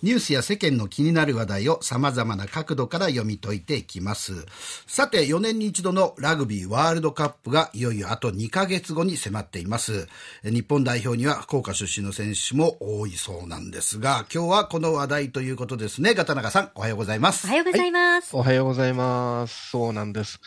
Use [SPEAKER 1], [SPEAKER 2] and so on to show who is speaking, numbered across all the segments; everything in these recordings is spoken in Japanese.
[SPEAKER 1] ニュースや世間の気になる話題を様々な角度から読み解いていきます。さて、4年に一度のラグビーワールドカップがいよいよあと2ヶ月後に迫っています。日本代表には福岡出身の選手も多いそうなんですが、今日はこの話題ということですね。ガタナガさん、おはようございます。
[SPEAKER 2] おはようございます。
[SPEAKER 3] はい、おはようございます。そうなんです。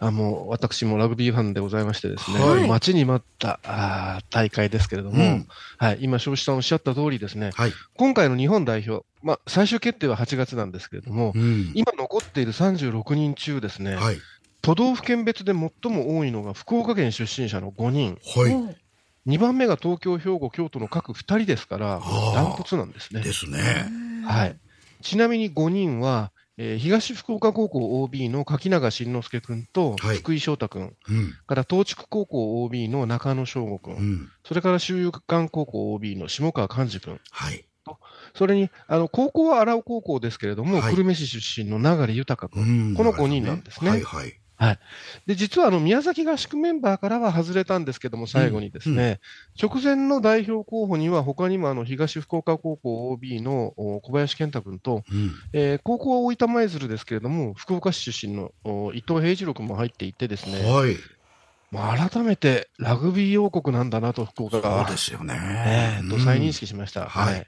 [SPEAKER 3] あの私もラグビーファンでございましてですね、はい、待ちに待ったあ大会ですけれども、うん、はい、今、庄司さんおっしゃった通りですね、はい、今回の日本代表、まあ、最終決定は8月なんですけれども、うん、今残っている36人中ですね、はい、都道府県別で最も多いのが福岡県出身者の5人。はい。2番目が東京、兵庫、京都の各2人ですから、ダントツなんですね。
[SPEAKER 1] ですね。
[SPEAKER 3] はい。ちなみに5人は、えー、東福岡高校 OB の柿永慎之介君と福井翔太君、はいうん、から東筑高校 OB の中野翔吾君、うん、それから修友館高校 OB の下川寛治君、はい、それにあの高校は荒尾高校ですけれども、はい、久留米市出身の流豊君、この5人なんですね。はいはいはい、で実はあの宮崎合宿メンバーからは外れたんですけども、最後にですね、うん。うん、直前の代表候補には、他にもあの東福岡高校 OB の小林健太君と、うん、えー、高校は大分舞鶴ですけれども、福岡市出身の伊藤平次郎君も入っていてですね、はい。まあ、改めてラグビー王国なんだなと、福岡が。
[SPEAKER 1] そうですよね。
[SPEAKER 3] えー、と再認識しました。はい、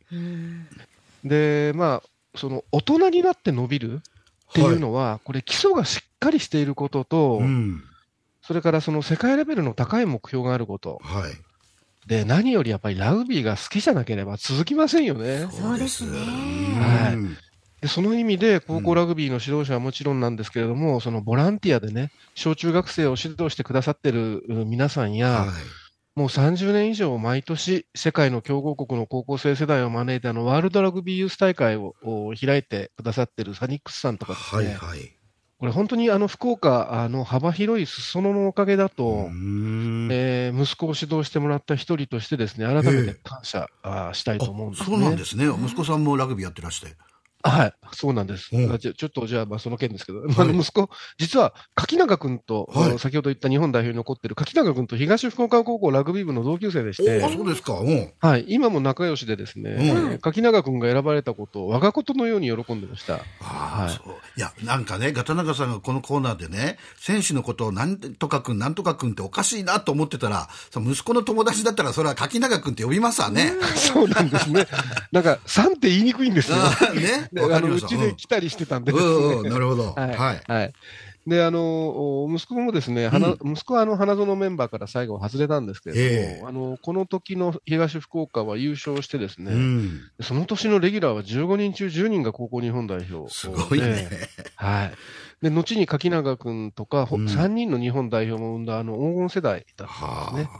[SPEAKER 3] で、まあ、その大人になって伸びるっていうのは、はい、これ、基礎がしっかりしていることと、うん、それからその世界レベルの高い目標があること。はいで、何よりやっぱりラグビーが好きじゃなければ続きませんよね。
[SPEAKER 2] そうですね。
[SPEAKER 3] はい。でその意味で、高校ラグビーの指導者はもちろんなんですけれども、うん、そのボランティアでね、小中学生を指導してくださってる皆さんや、はいもう30年以上毎年世界の強豪国の高校生世代を招いてあのワールドラグビーユース大会を開いてくださってるサニックスさんとかですね。はいはい。これ本当にあの福岡の幅広い裾野のおかげだと、えー、息子を指導してもらった一人としてですね、改めて感謝、したいと思うんです、
[SPEAKER 1] ね、そうなんですね。息子さんもラグビーやってらして。
[SPEAKER 3] はい、そうなんです。うん、ちょっとじゃあ、まあ、その件ですけど、はい、あの息子、実は柿永君と、はい、先ほど言った日本代表に残っている柿永君と東福岡高校ラグビー部の同級生でして、
[SPEAKER 1] そうですか、う
[SPEAKER 3] ん、はい、今も仲良しでですね、うん、柿永君が選ばれたことを我がことのように喜んでました。
[SPEAKER 1] はい、いや、なんかね、ガタナガさんがこのコーナーでね、選手のことをなんとか君、なんとか君っておかしいなと思ってたら、その息子の友達だったら、それは柿永君って呼びますわね。
[SPEAKER 3] そうなんですね。なんか、さんって言いにくいんですよ。ね。あのうちで来たりしてたんで、ね
[SPEAKER 1] うんうん、なるほど。はい。はい。
[SPEAKER 3] はい、で、あの、息子もですね、うん、息子はあの、花園メンバーから最後外れたんですけれども、あの、この時の東福岡は優勝してですね、うん、その年のレギュラーは15人中10人が高校日本代表。
[SPEAKER 1] すごいね。
[SPEAKER 3] はい。で、後に柿永君とか、うん、3人の日本代表も生んだあの黄金世代だったんですね。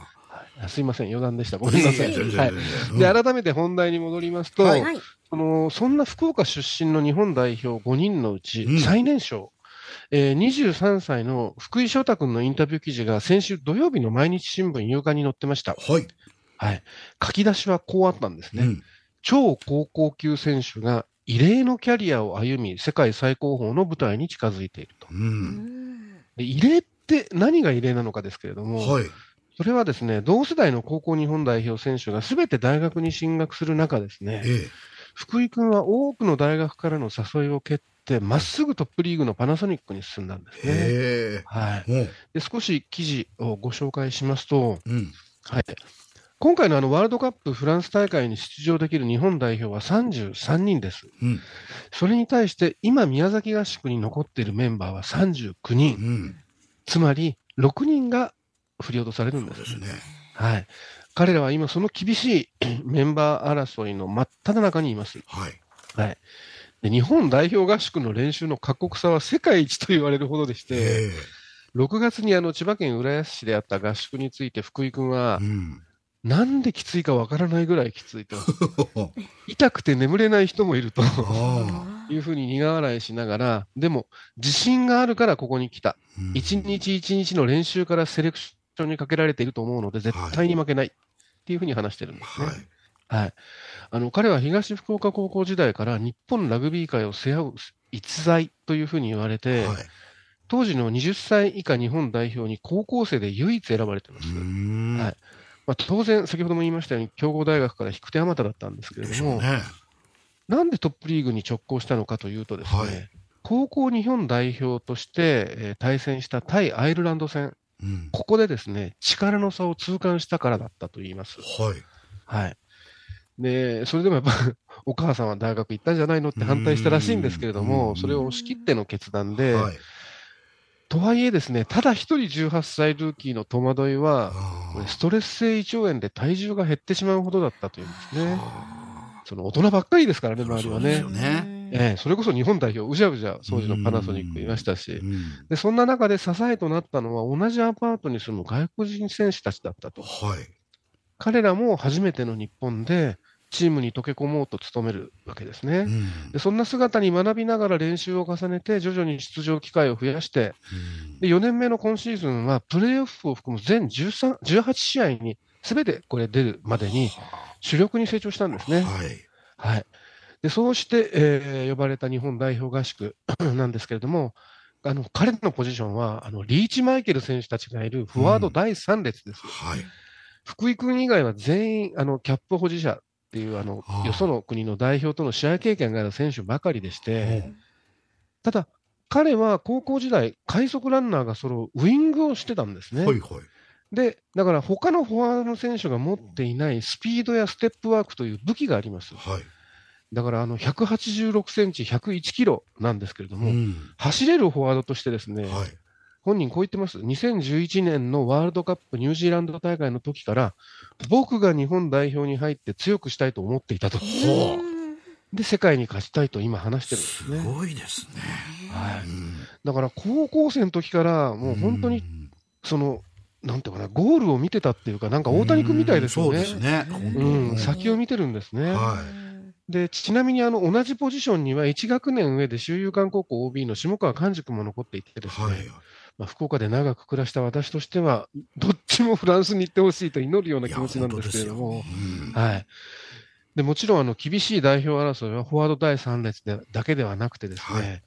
[SPEAKER 3] すいません、余談でした。ごめんなさい。はい、で、改めて本題に戻りますと、はい、そのそんな福岡出身の日本代表5人のうち、最年少、えー、23歳の福井翔太君のインタビュー記事が先週土曜日の毎日新聞夕刊に載ってました。はい。はい。書き出しはこうあったんですね。うん、超高校級選手が異例のキャリアを歩み、世界最高峰の舞台に近づいていると。うん、で異例って何が異例なのかですけれども、はい、それはですね、同世代の高校日本代表選手がすべて大学に進学する中ですね、ええ、福井君は多くの大学からの誘いを蹴って、まっすぐトップリーグのパナソニックに進んだんですね。はい、で少し記事をご紹介しますと、うん、はい、今回のあのワールドカップフランス大会に出場できる日本代表は33人です。うん、それに対して、今、宮崎合宿に残っているメンバーは39人。うん、つまり、6人が振り落とされるんです。ですね。はい。彼らは今、その厳しい メンバー争いの真っ只中にいます。はい。はい。で日本代表合宿の練習の過酷さは世界一と言われるほどでして、6月にあの千葉県浦安市であった合宿について福井君は、うん、なんできついかわからないぐらいきついと。痛くて眠れない人もいるというふうに苦笑いしながら、でも自信があるからここに来た。一、うん、日一日の練習からセレクションにかけられていると思うので、絶対に負けないっていうふうに話してるんですね。はい、はい、あの彼は東福岡高校時代から日本ラグビー界を背負う逸材というふうに言われて、はい、当時の20歳以下日本代表に高校生で唯一選ばれてます。はい。まあ、当然、先ほども言いましたように、強豪大学から引く手あまただったんですけれども、ね、なんでトップリーグに直行したのかというとですね、はい、高校日本代表として、えー、対戦した対アイルランド戦、うん、ここでですね、力の差を痛感したからだったと言います。
[SPEAKER 1] はい。
[SPEAKER 3] はい。で、それでもやっぱ、お母さんは大学行ったんじゃないのって反対したらしいんですけれども、それを押し切っての決断で、はい、とはいえですね、ただ一人18歳ルーキーの戸惑いは、ストレス性胃腸炎で体重が減ってしまうほどだったというんですね。その大人ばっかりですからね、周りはね。ねええ、それこそ日本代表、うじゃうじゃ当時のパナソニックいましたし、でそんな中で支えとなったのは、同じアパートに住む外国人選手たちだったと。はい、彼らも初めての日本で、チームに溶け込もうと努めるわけですね、うん、でそんな姿に学びながら練習を重ねて、徐々に出場機会を増やして、うん、で4年目の今シーズンは、プレーオフを含む全13 18試合にすべてこれ出るまでに、主力に成長したんですね。はい、はいでそうして、えー、呼ばれた日本代表合宿 なんですけれども、あの彼のポジションはあのリーチマイケル選手たちがいるフォワード第3列です。うんはい、福井君以外は全員あのキャップ保持者っていうあの、よその国の代表との試合経験がある選手ばかりでして、ただ、彼は高校時代、快速ランナーが揃うウイングをしてたんですね。はいはい、で、だから他のフォワードの選手が持っていないスピードやステップワークという武器があります。はい、だからあの186センチ、101キロなんですけれども、うん、走れるフォワードとしてですね、はい、本人こう言ってます。2011年のワールドカップニュージーランド大会の時から、僕が日本代表に入って強くしたいと思っていたと。で、世界に勝ちたいと今話してるんですね。
[SPEAKER 1] すごいですね。
[SPEAKER 3] はい。だから高校生の時から、もう本当に、その、なんていうかな、ゴールを見てたっていうか、なんか大谷君みたいですよね。そうですね。うん、先を見てるんですね。はい。で、ちなみにあの、同じポジションには1学年上で修友館高校 OB の下川寛治君も残っていてですね、はい、まあ、福岡で長く暮らした私としては、どっちもフランスに行ってほしいと祈るような気持ちなんですけれども、はい。でもちろんあの厳しい代表争いはフォワード第3列でだけではなくてですね、はい、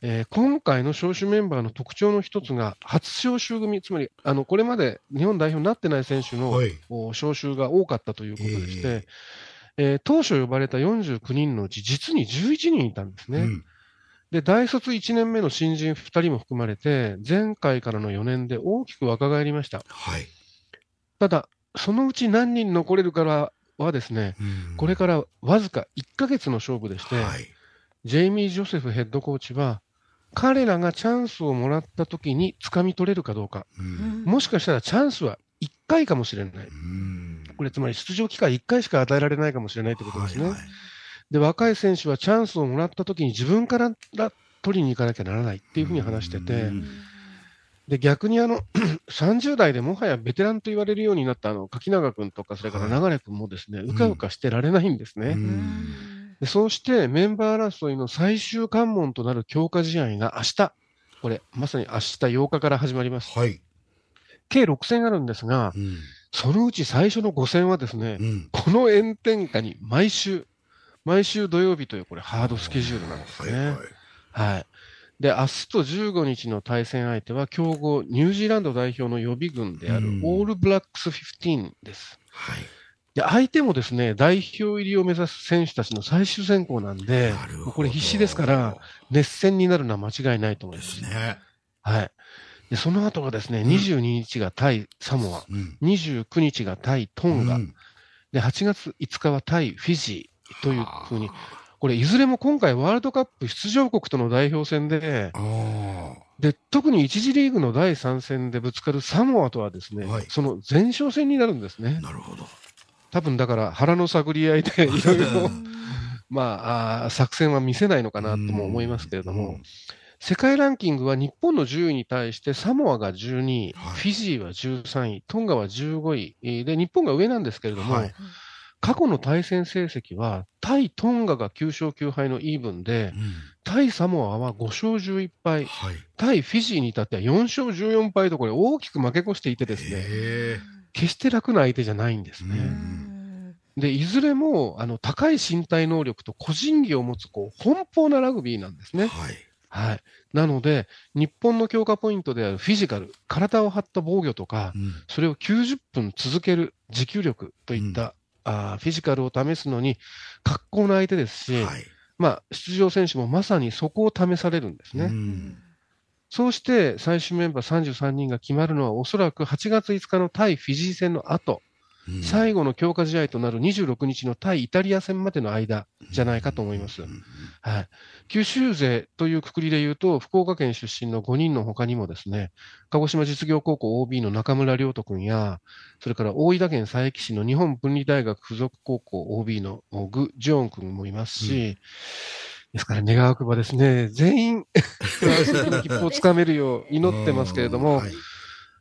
[SPEAKER 3] えー、今回の招集メンバーの特徴の一つが初招集組、つまりあのこれまで日本代表になってない選手の、はい、招集が多かったということでして、えー、えー、当初呼ばれた49人のうち実に11人いたんですね。うん。で、大卒1年目の新人2人も含まれて、前回からの4年で大きく若返りました。はい、ただ、そのうち何人残れるからはですね、これからわずか1ヶ月の勝負でして、はい、ジェイミー・ジョセフヘッドコーチは、彼らがチャンスをもらった時に掴み取れるかどうか、もしかしたらチャンスは1回かもしれない。これつまり出場機会1回しか与えられないかもしれないということですね。はいはいで、若い選手はチャンスをもらった時に自分から取りに行かなきゃならないっていうふうに話してて、で、逆にあの、30代でもはやベテランと言われるようになったあの、柿永君とか、それから流君もですね、うかうかしてられないんですね。でそうしてメンバー争いの最終関門となる強化試合が明日、これ、まさに明日8日から始まります。はい。計6戦あるんですが、うん、そのうち最初の5戦はですね、うん、この炎天下に毎週、毎週土曜日というこれハードスケジュールなんですね。はい、はい。で、明日と15日の対戦相手は強豪ニュージーランド代表の予備軍であるオールブラックス15です。はい。で、相手もですね、代表入りを目指す選手たちの最終選考なんで、これ必死ですから、熱戦になるのは間違いないと思います。ですね。はい。で、その後がですね、うん、22日が対サモア、うん、29日が対トンガ、うん、で、8月5日は対フィジー、というふうに、これ、いずれも今回、ワールドカップ出場国との代表戦で、で特に1次リーグの第3戦でぶつかるサモアとはですね、はい、その前哨戦になるんですね。
[SPEAKER 1] なるほど。
[SPEAKER 3] 多分だから腹の探り合いで いろいろ。まあ作戦は見せないのかなとも思いますけれども、世界ランキングは日本の10位に対してサモアが12位、はい、フィジーは13位、トンガは15位。で日本が上なんですけれども、はい。過去の対戦成績は、対トンガが9勝9敗のイーブンで、うん、対サモアは5勝11敗、はい、対フィジーに至っては4勝14敗と、これ、大きく負け越していてですね、決して楽な相手じゃないんですね。で、いずれも、あの、高い身体能力と個人技を持つ、こう、奔放なラグビーなんですね。はい。はい。なので、日本の強化ポイントであるフィジカル、体を張った防御とか、うん、それを90分続ける持久力といった、あフィジカルを試すのに格好の相手ですし、はい、まあ、出場選手もまさにそこを試されるんですね。うんそうして最終メンバー33人が決まるのは、おそらく8月5日の対フィジー戦の後、うん、最後の強化試合となる26日の対イタリア戦までの間じゃないかと思います。はい、九州勢というくくりで言うと、福岡県出身の5人のほかにもですね、鹿児島実業高校 OB の中村亮斗君や、それから大分県佐伯市の日本文理大学附属高校 OB のグ・ジョン君もいますし、うん。ですから、願わくばですね、全員、切符をつかめるよう祈ってますけれども、はい、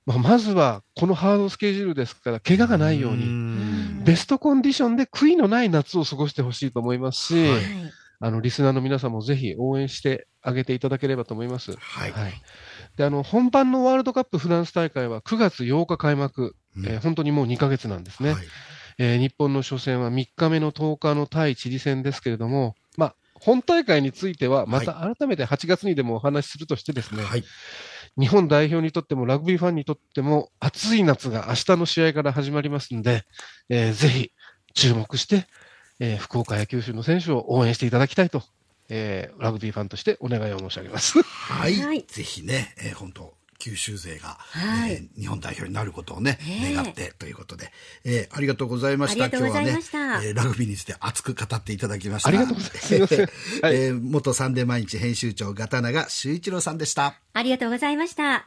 [SPEAKER 3] まあ、まずはこのハードスケジュールですから、怪我がないように、ベストコンディションで悔いのない夏を過ごしてほしいと思いますし、はい、あのリスナーの皆さんもぜひ応援してあげていただければと思います。はい、はい、であの本番のワールドカップフランス大会は9月8日開幕、うん、えー、本当にもう2ヶ月なんですね。はい、えー、日本の初戦は3日目の10日の対チリ戦ですけれども、まあ、本大会については、また改めて8月にでもお話しするとしてですね、はい、日本代表にとっても、ラグビーファンにとっても、暑い夏が明日の試合から始まりますんで、えー、ぜひ注目して、えー、福岡や九州の選手を応援していただきたいと、えー、ラグビーファンとしてお願いを申し上げます。
[SPEAKER 1] はい。はい、ぜひね、えー、本当九州勢が、はい、えー、日本代表になることをね、えー、願ってということで、えー、ありがとうございました。今日はね、えー、ラグビーについて熱く語っていただきました。
[SPEAKER 3] ありがとうございます。
[SPEAKER 1] えー、元サンデー毎日編集長、ガタナが修一郎さんでした。
[SPEAKER 2] ありがとうございました。